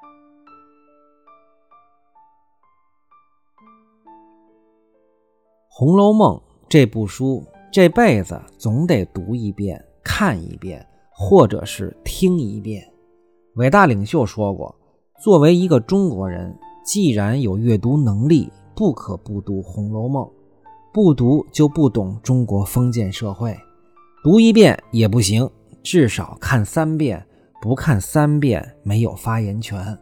《红楼梦》这部书，这辈子总得读一遍、看一遍，或者是听一遍。伟大领袖说过，作为一个中国人，既然有阅读能力，不可不读《红楼梦》。不读就不懂中国封建社会，读一遍也不行，至少看三遍。不看三遍没有发言权。《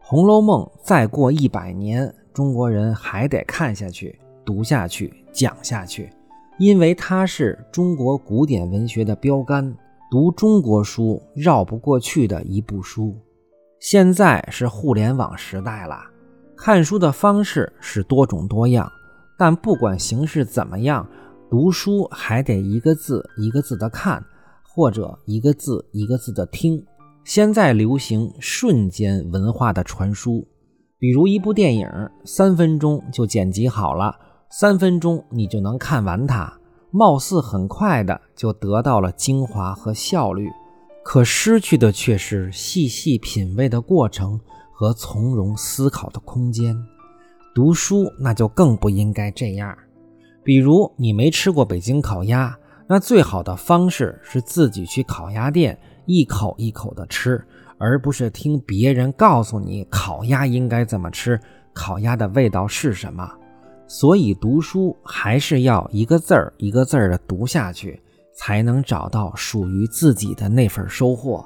红楼梦》再过一百年，中国人还得看下去。读下去，讲下去，因为它是中国古典文学的标杆，读中国书绕不过去的一部书。现在是互联网时代了，看书的方式是多种多样，但不管形式怎么样，读书还得一个字一个字的看，或者一个字一个字的听。现在流行瞬间文化的传输，比如一部电影，三分钟就剪辑好了。三分钟你就能看完它，貌似很快的就得到了精华和效率，可失去的却是细细品味的过程和从容思考的空间。读书那就更不应该这样。比如你没吃过北京烤鸭，那最好的方式是自己去烤鸭店一口一口的吃，而不是听别人告诉你烤鸭应该怎么吃，烤鸭的味道是什么。所以读书还是要一个字儿一个字儿的读下去，才能找到属于自己的那份收获。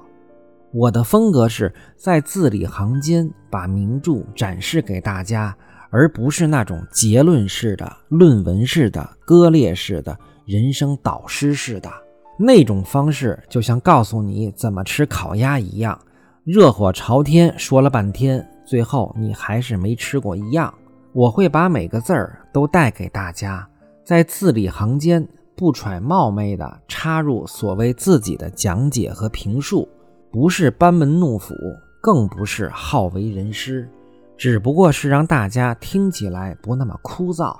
我的风格是在字里行间把名著展示给大家，而不是那种结论式的、论文式的、割裂式的、人生导师似的那种方式，就像告诉你怎么吃烤鸭一样，热火朝天说了半天，最后你还是没吃过一样。我会把每个字儿都带给大家，在字里行间不揣冒昧地插入所谓自己的讲解和评述，不是班门弄斧，更不是好为人师，只不过是让大家听起来不那么枯燥。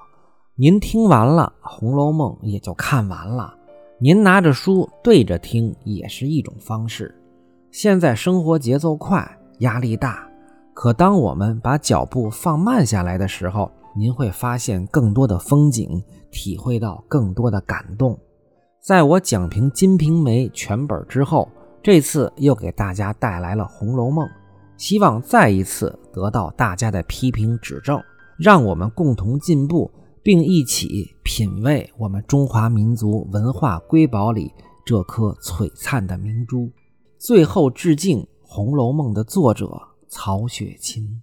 您听完了《红楼梦》也就看完了，您拿着书对着听也是一种方式。现在生活节奏快，压力大。可当我们把脚步放慢下来的时候，您会发现更多的风景，体会到更多的感动。在我讲评《金瓶梅》全本之后，这次又给大家带来了《红楼梦》，希望再一次得到大家的批评指正，让我们共同进步，并一起品味我们中华民族文化瑰宝里这颗璀璨的明珠。最后致敬《红楼梦》的作者。曹雪芹。